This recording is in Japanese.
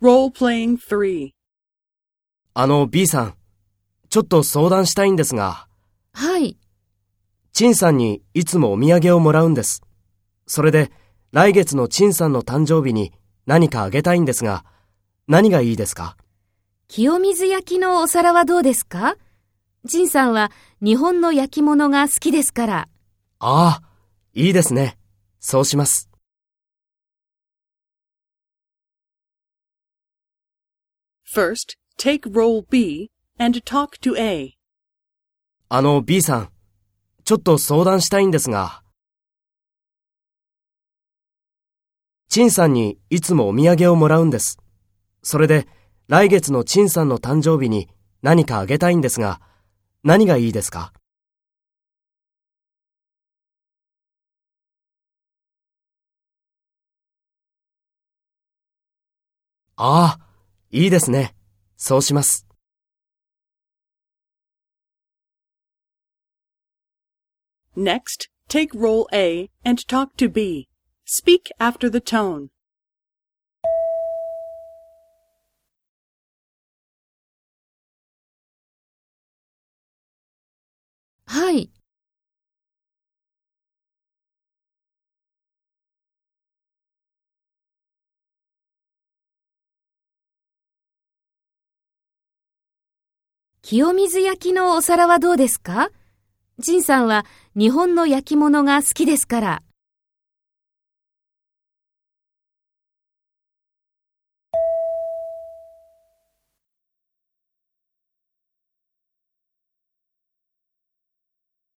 Role-playing 3. あの B さん、ちょっと相談したいんですが、はい。陳さんにいつもお土産をもらうんです。それで、来月の陳さんの誕生日に何かあげたいんですが、何がいいですか？清水焼きのお皿はどうですか？陳さんは日本の焼き物が好きですから。ああ、いいですね。そうします。First, take role B and talk to A. あの B さん、ちょっと相談したいんですが、陳さんにいつもお土産をもらうんです。それで、来月の陳さんの誕生日に何かあげたいんですが、何がいいですか？ああ、いいですね。そうします。Next, take role A and talk to B. Speak after the tone. はい。清水焼きのお皿はどうですか？陳さんは日本の焼き物が好きですから。